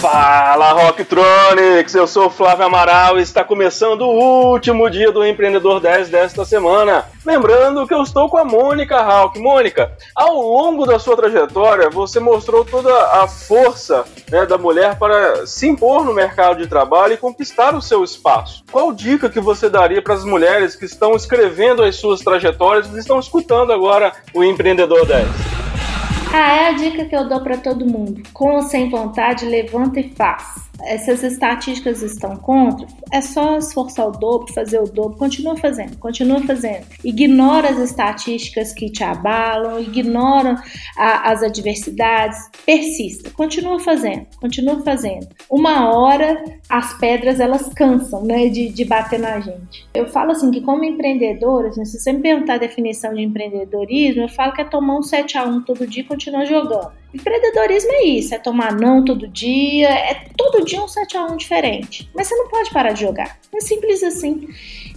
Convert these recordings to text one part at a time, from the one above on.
Fala Rocktronics, eu sou Flávio Amaral e está começando o último dia do Empreendedor 10 desta semana. Lembrando que eu estou com a Mônica Hawk. Mônica, ao longo da sua trajetória, você mostrou toda a força né, da mulher para se impor no mercado de trabalho e conquistar o seu espaço. Qual dica que você daria para as mulheres que estão escrevendo as suas trajetórias e estão escutando agora o Empreendedor 10? Ah, é a dica que eu dou para todo mundo. Com ou sem vontade, levanta e faz essas estatísticas estão contra, é só esforçar o dobro, fazer o dobro, continua fazendo, continua fazendo. Ignora as estatísticas que te abalam, ignora a, as adversidades, persista, continua fazendo, continua fazendo. Uma hora as pedras elas cansam, né, de, de bater na gente. Eu falo assim que como empreendedora, assim, se você me perguntar a definição de empreendedorismo, eu falo que é tomar um 7 a 1 todo dia e continuar jogando. Empreendedorismo é isso, é tomar não todo dia, é todo dia um 7 a 1 diferente. Mas você não pode parar de jogar. É simples assim.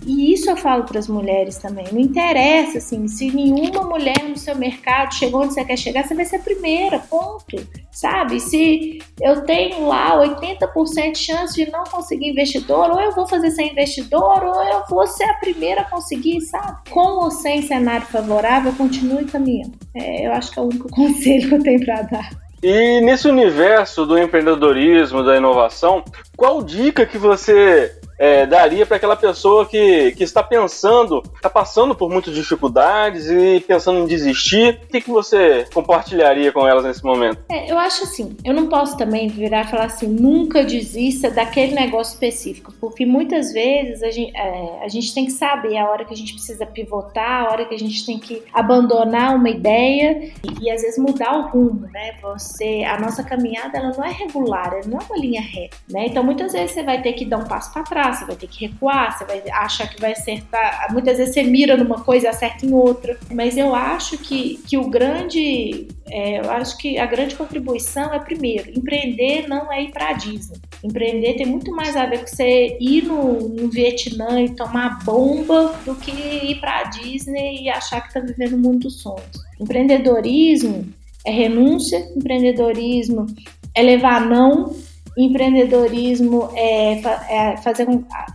E isso eu falo para as mulheres também. Não interessa assim, se nenhuma mulher no seu mercado chegou onde você quer chegar, você vai ser a primeira, ponto. Sabe? Se eu tenho lá 80% de chance de não conseguir investidor, ou eu vou fazer sem investidor, ou eu vou ser a primeira a conseguir, sabe? Com ou sem cenário favorável, continue caminhando. É, eu acho que é o único conselho que eu tenho para dar. E nesse universo do empreendedorismo, da inovação, qual dica que você é, daria para aquela pessoa que, que está pensando, está passando por muitas dificuldades e pensando em desistir? O que, que você compartilharia com elas nesse momento? É, eu acho assim, eu não posso também virar e falar assim, nunca desista daquele negócio específico, porque muitas vezes a gente, é, a gente tem que saber a hora que a gente precisa pivotar, a hora que a gente tem que abandonar uma ideia e, e às vezes mudar o rumo, né? Você, a nossa caminhada ela não é regular, ela não é uma linha reta, né? Então muitas vezes você vai ter que dar um passo para trás você vai ter que recuar, você vai achar que vai acertar. Muitas vezes você mira numa coisa e acerta em outra. Mas eu acho que, que o grande. É, eu acho que a grande contribuição é, primeiro, empreender não é ir para a Disney. Empreender tem muito mais a ver com você ir no, no Vietnã e tomar bomba do que ir para a Disney e achar que está vivendo o mundo dos sonhos. Empreendedorismo é renúncia, empreendedorismo é levar não, Empreendedorismo é, é fazer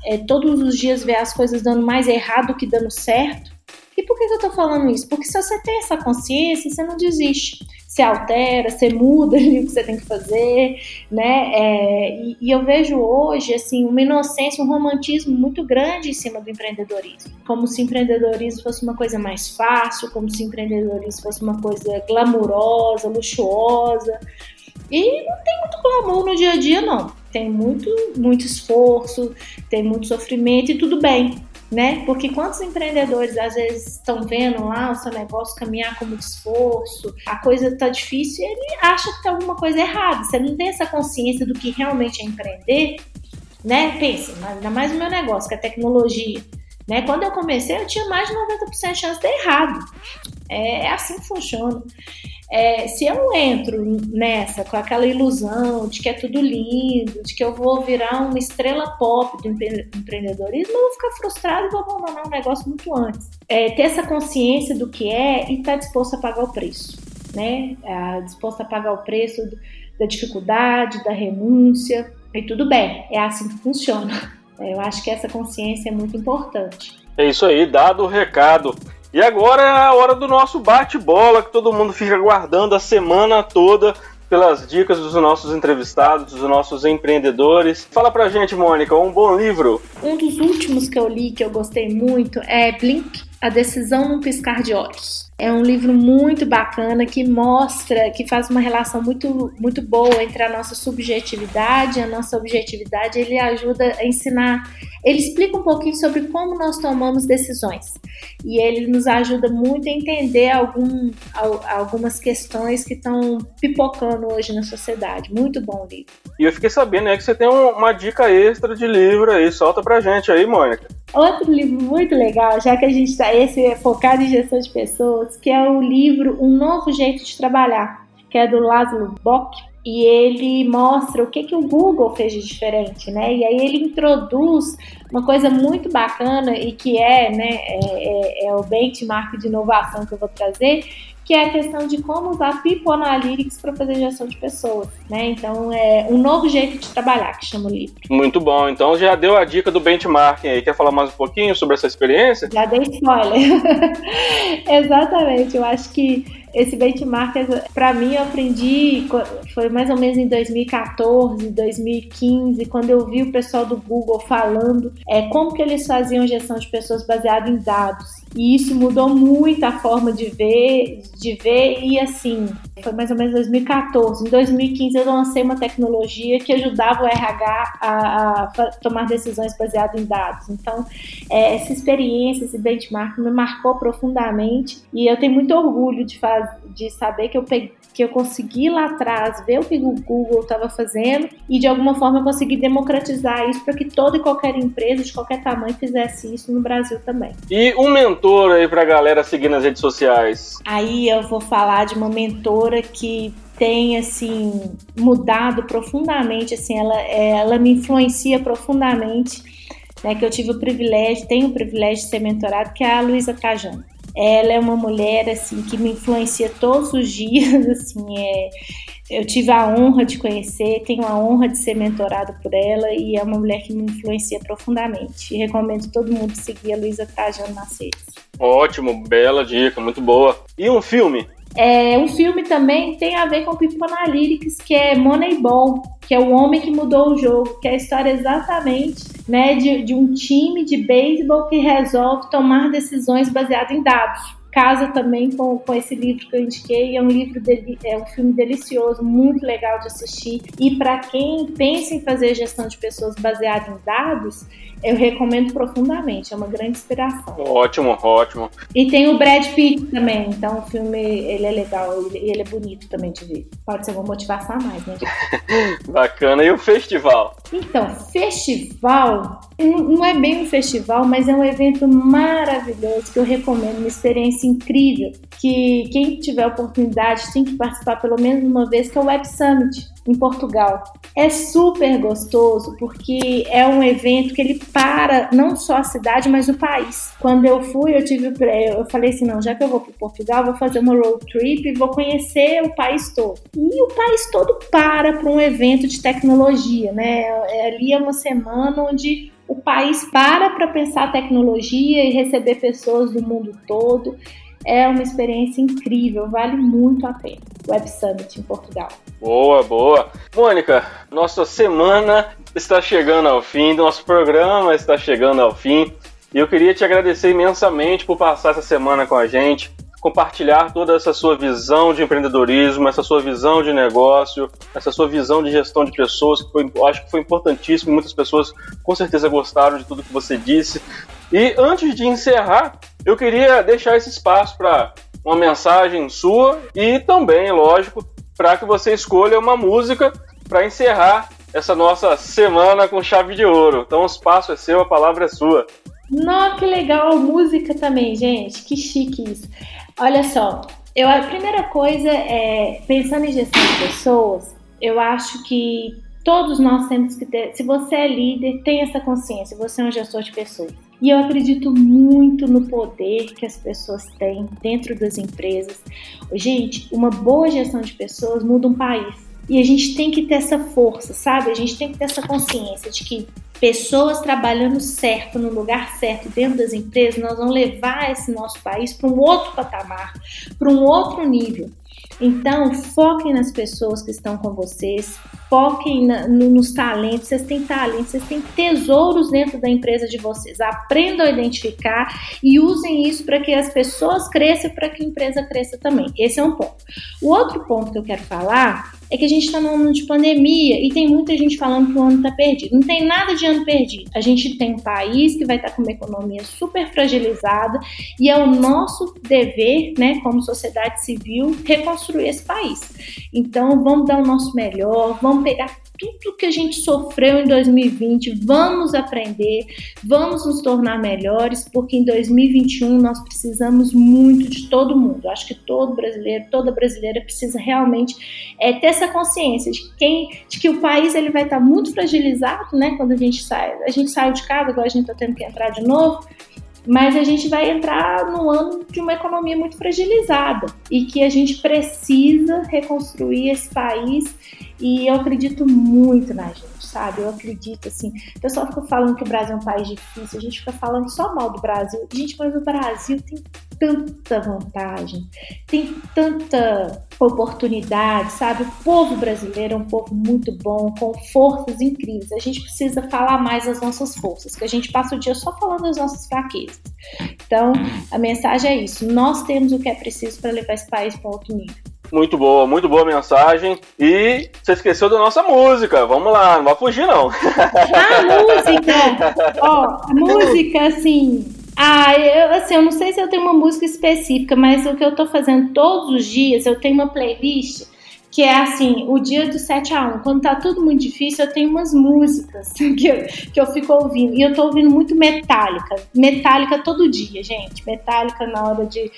é, todos os dias ver as coisas dando mais errado que dando certo. E por que, eu tô falando isso? Porque se você tem essa consciência, você não desiste. Você altera, você muda ali o que você tem que fazer, né? É, e, e, eu vejo hoje, assim, uma inocência, um romantismo muito grande em cima do empreendedorismo. Como se empreendedorismo fosse uma coisa mais fácil, como se empreendedorismo fosse uma coisa glamurosa, luxuosa. E não tem muito glamour no dia a dia, não. Tem muito, muito esforço, tem muito sofrimento e tudo bem, né? Porque quantos empreendedores às vezes estão vendo lá o seu negócio caminhar com muito esforço, a coisa tá difícil e ele acha que tem alguma coisa errada. Você não tem essa consciência do que realmente é empreender, né? Pensa, ainda mais o meu negócio, que é tecnologia. Né? Quando eu comecei, eu tinha mais de 90% de chance de dar errado. É, é assim que funciona. É, se eu entro nessa com aquela ilusão de que é tudo lindo, de que eu vou virar uma estrela pop do empreendedorismo, eu vou ficar frustrado e vou abandonar um negócio muito antes. É, ter essa consciência do que é e estar tá disposto a pagar o preço, né? É, disposto a pagar o preço da dificuldade, da renúncia, e tudo bem, é assim que funciona. É, eu acho que essa consciência é muito importante. É isso aí, dado o recado. E agora é a hora do nosso bate-bola, que todo mundo fica aguardando a semana toda pelas dicas dos nossos entrevistados, dos nossos empreendedores. Fala pra gente, Mônica, um bom livro. Um dos últimos que eu li, que eu gostei muito, é Blink, A Decisão num Piscar de Olhos. É um livro muito bacana que mostra, que faz uma relação muito, muito boa entre a nossa subjetividade e a nossa objetividade. Ele ajuda a ensinar, ele explica um pouquinho sobre como nós tomamos decisões. E ele nos ajuda muito a entender algum, algumas questões que estão pipocando hoje na sociedade. Muito bom livro. E eu fiquei sabendo né, que você tem uma dica extra de livro aí. Solta pra gente aí, Mônica. Outro livro muito legal, já que a gente está esse é focado em gestão de pessoas, que é o livro Um Novo Jeito de Trabalhar, que é do Laszlo Bock, e ele mostra o que, que o Google fez de diferente, né? E aí ele introduz uma coisa muito bacana e que é, né, é, é, é o benchmark de inovação que eu vou trazer, que é a questão de como usar People Analytics para fazer gestão de pessoas, né? Então é um novo jeito de trabalhar que chama o livro. Muito bom. Então já deu a dica do benchmarking aí. Quer falar mais um pouquinho sobre essa experiência? Já dei spoiler. Exatamente. Eu acho que esse benchmark, para mim, eu aprendi, foi mais ou menos em 2014, 2015, quando eu vi o pessoal do Google falando é, como que eles faziam gestão de pessoas baseado em dados. E isso mudou muito a forma de ver, de ver e assim, foi mais ou menos 2014. Em 2015 eu lancei uma tecnologia que ajudava o RH a, a tomar decisões baseadas em dados. Então, é, essa experiência, esse benchmark me marcou profundamente e eu tenho muito orgulho de, faz, de saber que eu peguei que eu consegui lá atrás ver o que o Google estava fazendo e de alguma forma eu consegui democratizar isso para que toda e qualquer empresa de qualquer tamanho fizesse isso no Brasil também. E um mentor aí para a galera seguir nas redes sociais? Aí eu vou falar de uma mentora que tem assim mudado profundamente, assim ela, ela me influencia profundamente, né? Que eu tive o privilégio, tenho o privilégio de ser mentorado, que é a Luísa Cajano. Ela é uma mulher assim que me influencia todos os dias, assim, é, eu tive a honra de conhecer, tenho a honra de ser mentorada por ela e é uma mulher que me influencia profundamente. E recomendo todo mundo seguir a Luísa Trajano nas redes. Ótimo, bela dica, muito boa. E um filme? É, um filme também tem a ver com People Analytics, que é Moneyball, que é o homem que mudou o jogo, que é a história exatamente né, de, de um time de beisebol que resolve tomar decisões baseadas em dados casa também com, com esse livro que eu indiquei. É um livro dele, é um filme delicioso, muito legal de assistir. E para quem pensa em fazer gestão de pessoas baseada em dados, eu recomendo profundamente. É uma grande inspiração. Ótimo, ótimo. E tem o Brad Pitt também. Então o filme ele é legal, ele, ele é bonito também de ver. Pode ser uma motivação a mais, né? Bacana. E o festival? Então, festival não é bem um festival, mas é um evento maravilhoso que eu recomendo, uma experiência incrível, que quem tiver oportunidade tem que participar pelo menos uma vez, que é o Web Summit em Portugal. É super gostoso porque é um evento que ele para não só a cidade, mas o país. Quando eu fui, eu tive eu falei assim, não, já que eu vou para Portugal, vou fazer uma road trip e vou conhecer o país todo. E o país todo para para um evento de tecnologia, né? É, ali é uma semana onde o país para para pensar tecnologia e receber pessoas do mundo todo. É uma experiência incrível, vale muito a pena. Web Summit em Portugal. Boa, boa. Mônica, nossa semana está chegando ao fim, nosso programa está chegando ao fim. E eu queria te agradecer imensamente por passar essa semana com a gente, compartilhar toda essa sua visão de empreendedorismo, essa sua visão de negócio, essa sua visão de gestão de pessoas, que foi, acho que foi importantíssimo. Muitas pessoas com certeza gostaram de tudo que você disse. E antes de encerrar, eu queria deixar esse espaço para uma mensagem sua e também, lógico, para que você escolha uma música para encerrar essa nossa semana com chave de ouro. Então o espaço é seu, a palavra é sua. Nossa, que legal! Música também, gente. Que chique isso. Olha só, eu, a primeira coisa é, pensando em gestão de pessoas, eu acho que todos nós temos que ter, se você é líder, tem essa consciência, você é um gestor de pessoas. E eu acredito muito no poder que as pessoas têm dentro das empresas. Gente, uma boa gestão de pessoas muda um país. E a gente tem que ter essa força, sabe? A gente tem que ter essa consciência de que pessoas trabalhando certo, no lugar certo, dentro das empresas, nós vamos levar esse nosso país para um outro patamar, para um outro nível. Então, foquem nas pessoas que estão com vocês, foquem na, no, nos talentos. Vocês têm talentos, vocês têm tesouros dentro da empresa de vocês. Aprendam a identificar e usem isso para que as pessoas cresçam para que a empresa cresça também. Esse é um ponto. O outro ponto que eu quero falar é que a gente está num ano de pandemia e tem muita gente falando que o ano está perdido. Não tem nada de ano perdido. A gente tem um país que vai estar tá com uma economia super fragilizada e é o nosso dever, né, como sociedade civil, reconstruir esse país. Então, vamos dar o nosso melhor, vamos pegar tudo que a gente sofreu em 2020, vamos aprender, vamos nos tornar melhores, porque em 2021 nós precisamos muito de todo mundo. acho que todo brasileiro, toda brasileira precisa realmente é, ter essa consciência de, quem, de que o país ele vai estar muito fragilizado, né? Quando a gente sai, a gente saiu de casa, agora a gente está tendo que entrar de novo mas a gente vai entrar num ano de uma economia muito fragilizada e que a gente precisa reconstruir esse país e eu acredito muito na gente, sabe? Eu acredito, assim, o pessoal fica falando que o Brasil é um país difícil, a gente fica falando só mal do Brasil. Gente, mas o Brasil tem tanta vantagem, tem tanta oportunidade, sabe? O povo brasileiro é um povo muito bom, com forças incríveis. A gente precisa falar mais das nossas forças, que a gente passa o dia só falando das nossas fraquezas. Então, a mensagem é isso: nós temos o que é preciso para levar esse país para outro nível. Muito boa, muito boa mensagem. E você esqueceu da nossa música. Vamos lá, não vai fugir, não. A música! Ó, a música, assim. Ah, eu, assim, eu não sei se eu tenho uma música específica, mas o que eu tô fazendo todos os dias, eu tenho uma playlist que é assim, o dia do 7 a 1 quando tá tudo muito difícil, eu tenho umas músicas que eu, que eu fico ouvindo, e eu tô ouvindo muito Metallica, Metallica todo dia, gente, Metallica na hora de,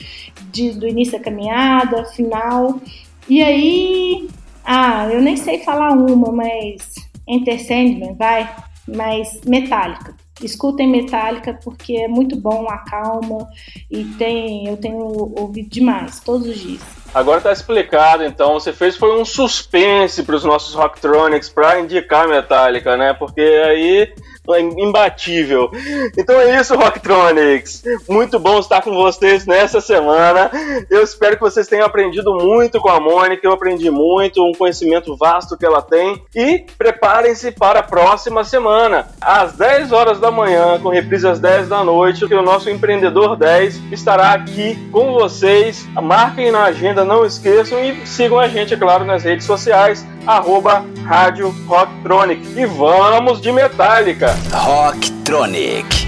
de do início da caminhada, final, e aí, ah, eu nem sei falar uma, mas Enter Sandman, vai, mas Metallica, escutem Metallica porque é muito bom, acalma e tem, eu tenho ouvido demais, todos os dias. Agora tá explicado, então. Você fez foi um suspense para os nossos Rocktronics para indicar Metallica, né? Porque aí imbatível. Então é isso, Rocktronics. Muito bom estar com vocês nessa semana. Eu espero que vocês tenham aprendido muito com a Mônica. Eu aprendi muito, um conhecimento vasto que ela tem. E preparem-se para a próxima semana, às 10 horas da manhã, com reprise às 10 da noite, que o nosso Empreendedor 10 estará aqui com vocês. Marquem na agenda, não esqueçam e sigam a gente, é claro, nas redes sociais arroba Rádio Rocktronic. E vamos de Metallica! Rocktronic.